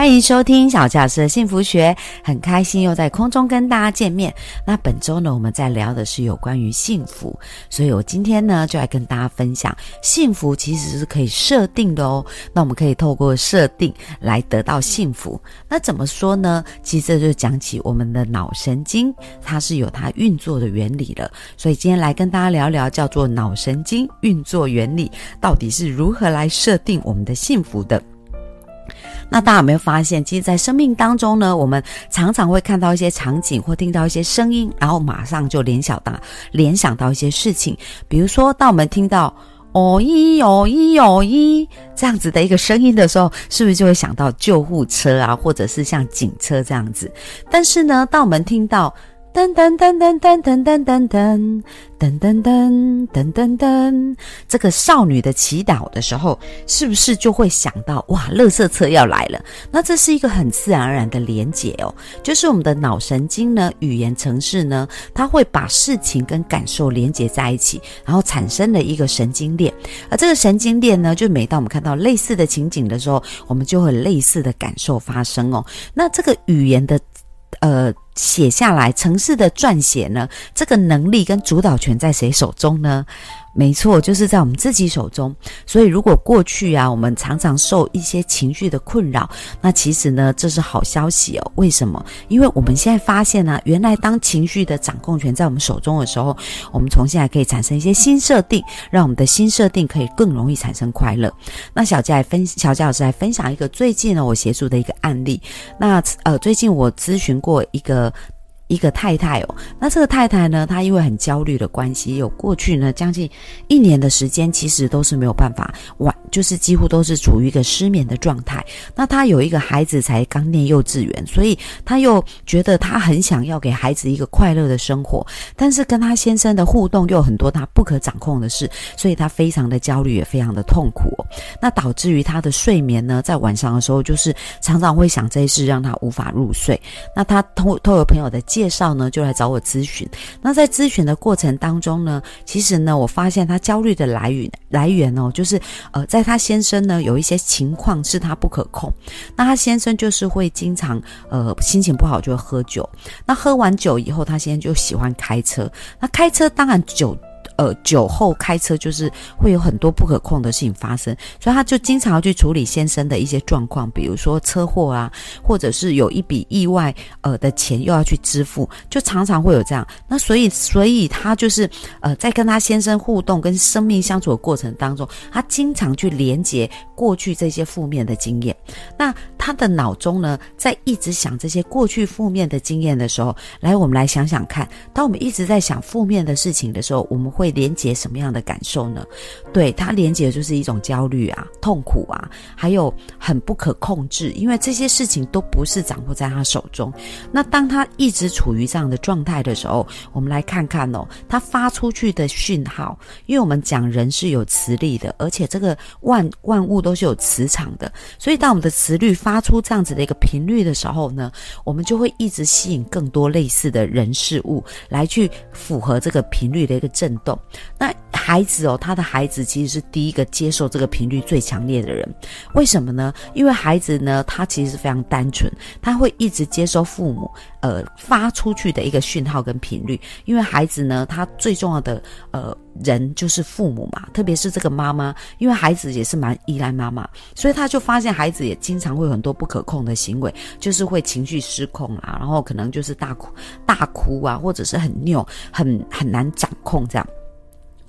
欢迎收听小教师的幸福学，很开心又在空中跟大家见面。那本周呢，我们在聊的是有关于幸福，所以我今天呢就来跟大家分享，幸福其实是可以设定的哦。那我们可以透过设定来得到幸福。那怎么说呢？其实这就讲起我们的脑神经，它是有它运作的原理了。所以今天来跟大家聊聊，叫做脑神经运作原理，到底是如何来设定我们的幸福的。那大家有没有发现，其实，在生命当中呢，我们常常会看到一些场景，或听到一些声音，然后马上就联想到联想到一些事情。比如说，当我们听到“哦咦哦咦哦咦”这样子的一个声音的时候，是不是就会想到救护车啊，或者是像警车这样子？但是呢，当我们听到噔噔噔噔噔噔噔噔噔噔噔噔噔噔噔，这个少女的祈祷的时候，是不是就会想到哇，垃圾车要来了？那这是一个很自然而然的连结哦，就是我们的脑神经呢，语言程式呢，它会把事情跟感受连接在一起，然后产生了一个神经链。而这个神经链呢，就每当我们看到类似的情景的时候，我们就会类似的感受发生哦。那这个语言的。呃，写下来，城市的撰写呢，这个能力跟主导权在谁手中呢？没错，就是在我们自己手中。所以，如果过去啊，我们常常受一些情绪的困扰，那其实呢，这是好消息哦。为什么？因为我们现在发现呢，原来当情绪的掌控权在我们手中的时候，我们从现在可以产生一些新设定，让我们的新设定可以更容易产生快乐。那小佳来分，小佳老师来分享一个最近呢我协助的一个案例。那呃，最近我咨询过一个。的一个太太哦，那这个太太呢，她因为很焦虑的关系，有过去呢将近一年的时间，其实都是没有办法晚，就是几乎都是处于一个失眠的状态。那她有一个孩子才刚念幼稚园，所以她又觉得她很想要给孩子一个快乐的生活，但是跟她先生的互动又很多她不可掌控的事，所以她非常的焦虑，也非常的痛苦。那导致于她的睡眠呢，在晚上的时候就是常常会想这些事，让她无法入睡。那她通透过朋友的介绍呢，就来找我咨询。那在咨询的过程当中呢，其实呢，我发现他焦虑的来源来源哦，就是呃，在他先生呢有一些情况是他不可控。那他先生就是会经常呃心情不好就会喝酒。那喝完酒以后，他先生就喜欢开车。那开车当然酒。呃，酒后开车就是会有很多不可控的事情发生，所以他就经常要去处理先生的一些状况，比如说车祸啊，或者是有一笔意外呃的钱又要去支付，就常常会有这样。那所以，所以他就是呃，在跟他先生互动、跟生命相处的过程当中，他经常去连接过去这些负面的经验。那他的脑中呢，在一直想这些过去负面的经验的时候，来，我们来想想看，当我们一直在想负面的事情的时候，我们会。连接什么样的感受呢？对他连接的就是一种焦虑啊、痛苦啊，还有很不可控制，因为这些事情都不是掌握在他手中。那当他一直处于这样的状态的时候，我们来看看哦，他发出去的讯号，因为我们讲人是有磁力的，而且这个万万物都是有磁场的，所以当我们的磁力发出这样子的一个频率的时候呢，我们就会一直吸引更多类似的人事物来去符合这个频率的一个震动。那孩子哦，他的孩子其实是第一个接受这个频率最强烈的人，为什么呢？因为孩子呢，他其实是非常单纯，他会一直接收父母呃发出去的一个讯号跟频率。因为孩子呢，他最重要的呃人就是父母嘛，特别是这个妈妈，因为孩子也是蛮依赖妈妈，所以他就发现孩子也经常会有很多不可控的行为，就是会情绪失控啊，然后可能就是大哭大哭啊，或者是很拗，很很难掌控这样。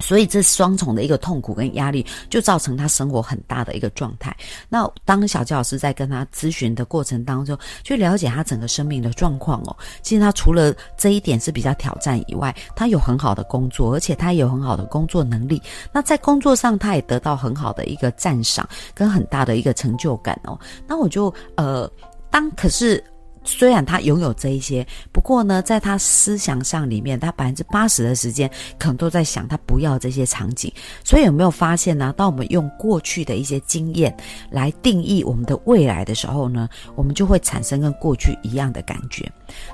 所以这双重的一个痛苦跟压力，就造成他生活很大的一个状态。那当小教老师在跟他咨询的过程当中，去了解他整个生命的状况哦。其实他除了这一点是比较挑战以外，他有很好的工作，而且他有很好的工作能力。那在工作上，他也得到很好的一个赞赏跟很大的一个成就感哦。那我就呃，当可是。虽然他拥有这一些，不过呢，在他思想上里面，他百分之八十的时间可能都在想他不要这些场景。所以有没有发现呢？当我们用过去的一些经验来定义我们的未来的时候呢，我们就会产生跟过去一样的感觉。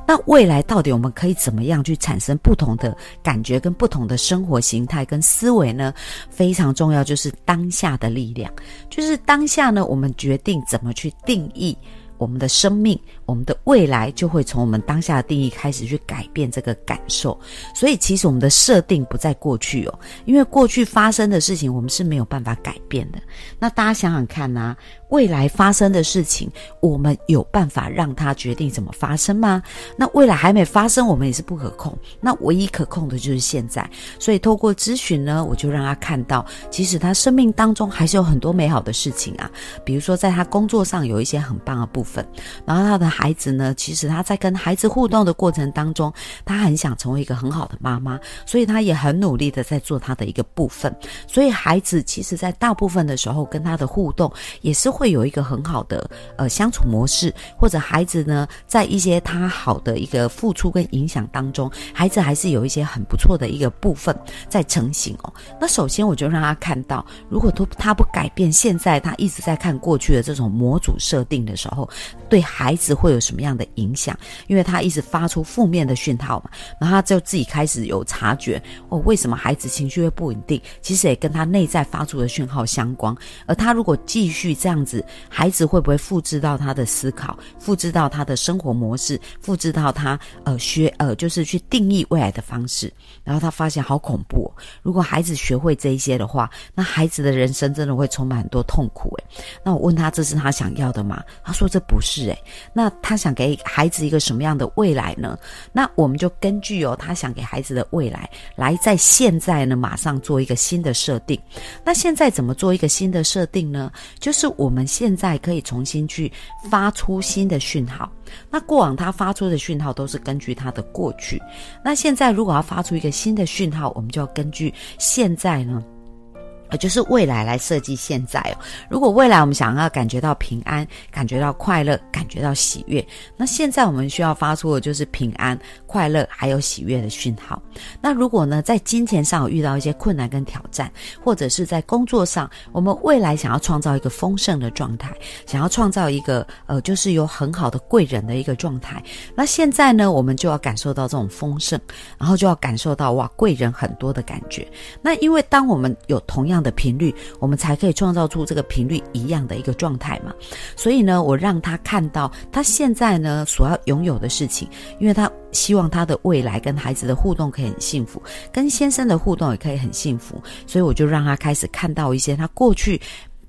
那未来到底我们可以怎么样去产生不同的感觉跟不同的生活形态跟思维呢？非常重要，就是当下的力量，就是当下呢，我们决定怎么去定义。我们的生命，我们的未来就会从我们当下的定义开始去改变这个感受。所以，其实我们的设定不在过去哦，因为过去发生的事情我们是没有办法改变的。那大家想想看呐。未来发生的事情，我们有办法让它决定怎么发生吗？那未来还没发生，我们也是不可控。那唯一可控的就是现在。所以透过咨询呢，我就让他看到，其实他生命当中还是有很多美好的事情啊。比如说，在他工作上有一些很棒的部分。然后他的孩子呢，其实他在跟孩子互动的过程当中，他很想成为一个很好的妈妈，所以他也很努力的在做他的一个部分。所以孩子其实在大部分的时候跟他的互动也是。会有一个很好的呃相处模式，或者孩子呢，在一些他好的一个付出跟影响当中，孩子还是有一些很不错的一个部分在成型哦。那首先我就让他看到，如果都他不改变，现在他一直在看过去的这种模组设定的时候，对孩子会有什么样的影响？因为他一直发出负面的讯号嘛，然后他就自己开始有察觉哦，为什么孩子情绪会不稳定？其实也跟他内在发出的讯号相关。而他如果继续这样。子孩子会不会复制到他的思考，复制到他的生活模式，复制到他呃学呃就是去定义未来的方式？然后他发现好恐怖。如果孩子学会这一些的话，那孩子的人生真的会充满很多痛苦。诶，那我问他这是他想要的吗？他说这不是。诶，那他想给孩子一个什么样的未来呢？那我们就根据哦他想给孩子的未来，来在现在呢马上做一个新的设定。那现在怎么做一个新的设定呢？就是我们。我们现在可以重新去发出新的讯号。那过往他发出的讯号都是根据他的过去。那现在如果要发出一个新的讯号，我们就要根据现在呢。呃，就是未来来设计现在哦。如果未来我们想要感觉到平安、感觉到快乐、感觉到喜悦，那现在我们需要发出的就是平安、快乐还有喜悦的讯号。那如果呢，在金钱上有遇到一些困难跟挑战，或者是在工作上，我们未来想要创造一个丰盛的状态，想要创造一个呃，就是有很好的贵人的一个状态，那现在呢，我们就要感受到这种丰盛，然后就要感受到哇，贵人很多的感觉。那因为当我们有同样的频率，我们才可以创造出这个频率一样的一个状态嘛。所以呢，我让他看到他现在呢所要拥有的事情，因为他希望他的未来跟孩子的互动可以很幸福，跟先生的互动也可以很幸福。所以我就让他开始看到一些他过去。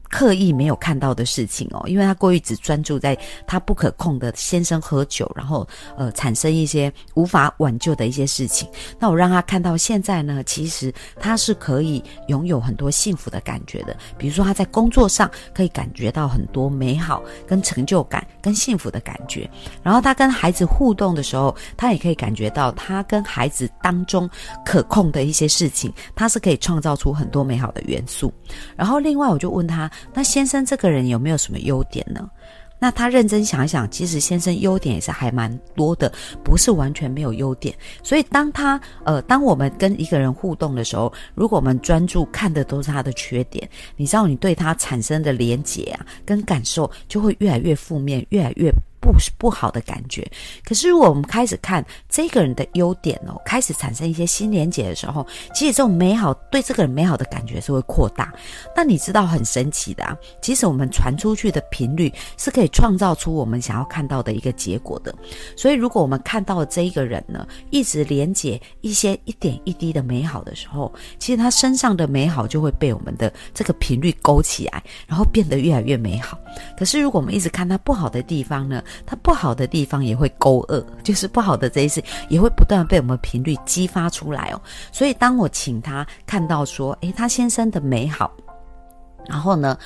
刻意没有看到的事情哦，因为他过于只专注在他不可控的先生喝酒，然后呃产生一些无法挽救的一些事情。那我让他看到现在呢，其实他是可以拥有很多幸福的感觉的。比如说他在工作上可以感觉到很多美好、跟成就感、跟幸福的感觉。然后他跟孩子互动的时候，他也可以感觉到他跟孩子当中可控的一些事情，他是可以创造出很多美好的元素。然后另外我就问他。那先生这个人有没有什么优点呢？那他认真想想，其实先生优点也是还蛮多的，不是完全没有优点。所以当他呃，当我们跟一个人互动的时候，如果我们专注看的都是他的缺点，你知道你对他产生的连结啊，跟感受就会越来越负面，越来越。不是不好的感觉，可是如果我们开始看这个人的优点哦，开始产生一些新连结的时候，其实这种美好对这个人美好的感觉是会扩大。那你知道很神奇的啊，其实我们传出去的频率是可以创造出我们想要看到的一个结果的。所以如果我们看到这一个人呢，一直连接一些一点一滴的美好的时候，其实他身上的美好就会被我们的这个频率勾起来，然后变得越来越美好。可是如果我们一直看他不好的地方呢？它不好的地方也会勾二，就是不好的这一次也会不断被我们频率激发出来哦。所以当我请他看到说，诶，他先生的美好，然后呢，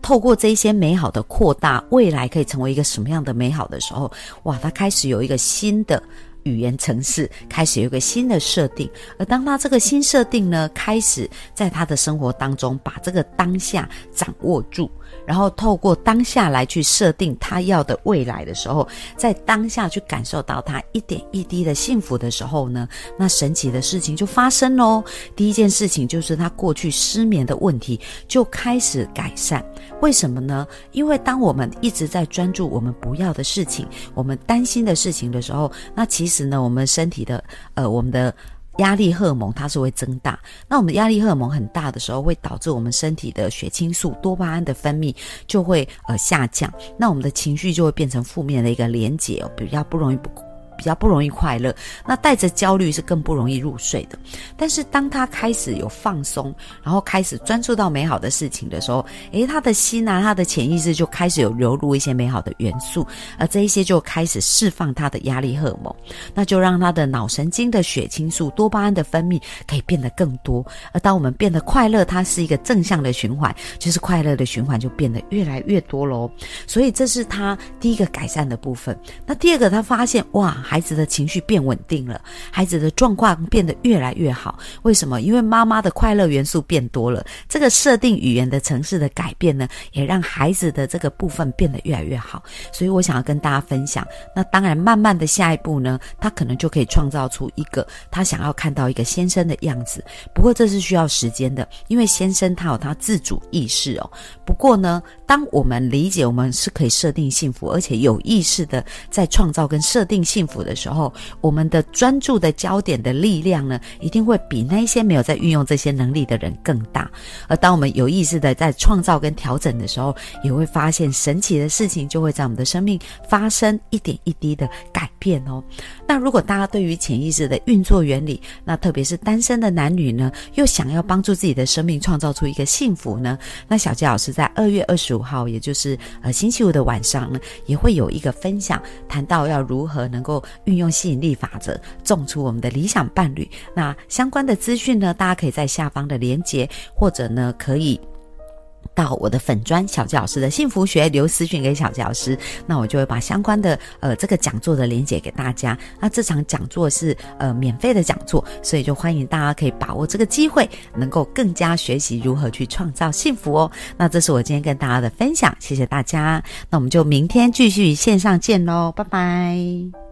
透过这一些美好的扩大，未来可以成为一个什么样的美好的时候，哇，他开始有一个新的。语言程式开始有一个新的设定，而当他这个新设定呢，开始在他的生活当中把这个当下掌握住。然后透过当下来去设定他要的未来的时候，在当下去感受到他一点一滴的幸福的时候呢，那神奇的事情就发生喽。第一件事情就是他过去失眠的问题就开始改善。为什么呢？因为当我们一直在专注我们不要的事情、我们担心的事情的时候，那其实呢，我们身体的呃，我们的。压力荷尔蒙它是会增大，那我们压力荷尔蒙很大的时候，会导致我们身体的血清素、多巴胺的分泌就会呃下降，那我们的情绪就会变成负面的一个连结，比较不容易不。比较不容易快乐，那带着焦虑是更不容易入睡的。但是当他开始有放松，然后开始专注到美好的事情的时候，诶，他的心啊，他的潜意识就开始有流入一些美好的元素，而这一些就开始释放他的压力荷尔蒙，那就让他的脑神经的血清素、多巴胺的分泌可以变得更多。而当我们变得快乐，它是一个正向的循环，就是快乐的循环就变得越来越多喽。所以这是他第一个改善的部分。那第二个，他发现哇。孩子的情绪变稳定了，孩子的状况变得越来越好。为什么？因为妈妈的快乐元素变多了。这个设定语言的城市的改变呢，也让孩子的这个部分变得越来越好。所以我想要跟大家分享。那当然，慢慢的下一步呢，他可能就可以创造出一个他想要看到一个先生的样子。不过这是需要时间的，因为先生他有他自主意识哦。不过呢，当我们理解我们是可以设定幸福，而且有意识的在创造跟设定幸福。的时候，我们的专注的焦点的力量呢，一定会比那些没有在运用这些能力的人更大。而当我们有意识的在创造跟调整的时候，也会发现神奇的事情就会在我们的生命发生一点一滴的改变哦。那如果大家对于潜意识的运作原理，那特别是单身的男女呢，又想要帮助自己的生命创造出一个幸福呢，那小杰老师在二月二十五号，也就是呃星期五的晚上呢，也会有一个分享，谈到要如何能够。运用吸引力法则，种出我们的理想伴侣。那相关的资讯呢？大家可以在下方的连接，或者呢，可以到我的粉砖小教老师的幸福学留私讯给小教老师。那我就会把相关的呃这个讲座的连接给大家。那这场讲座是呃免费的讲座，所以就欢迎大家可以把握这个机会，能够更加学习如何去创造幸福哦。那这是我今天跟大家的分享，谢谢大家。那我们就明天继续线上见喽，拜拜。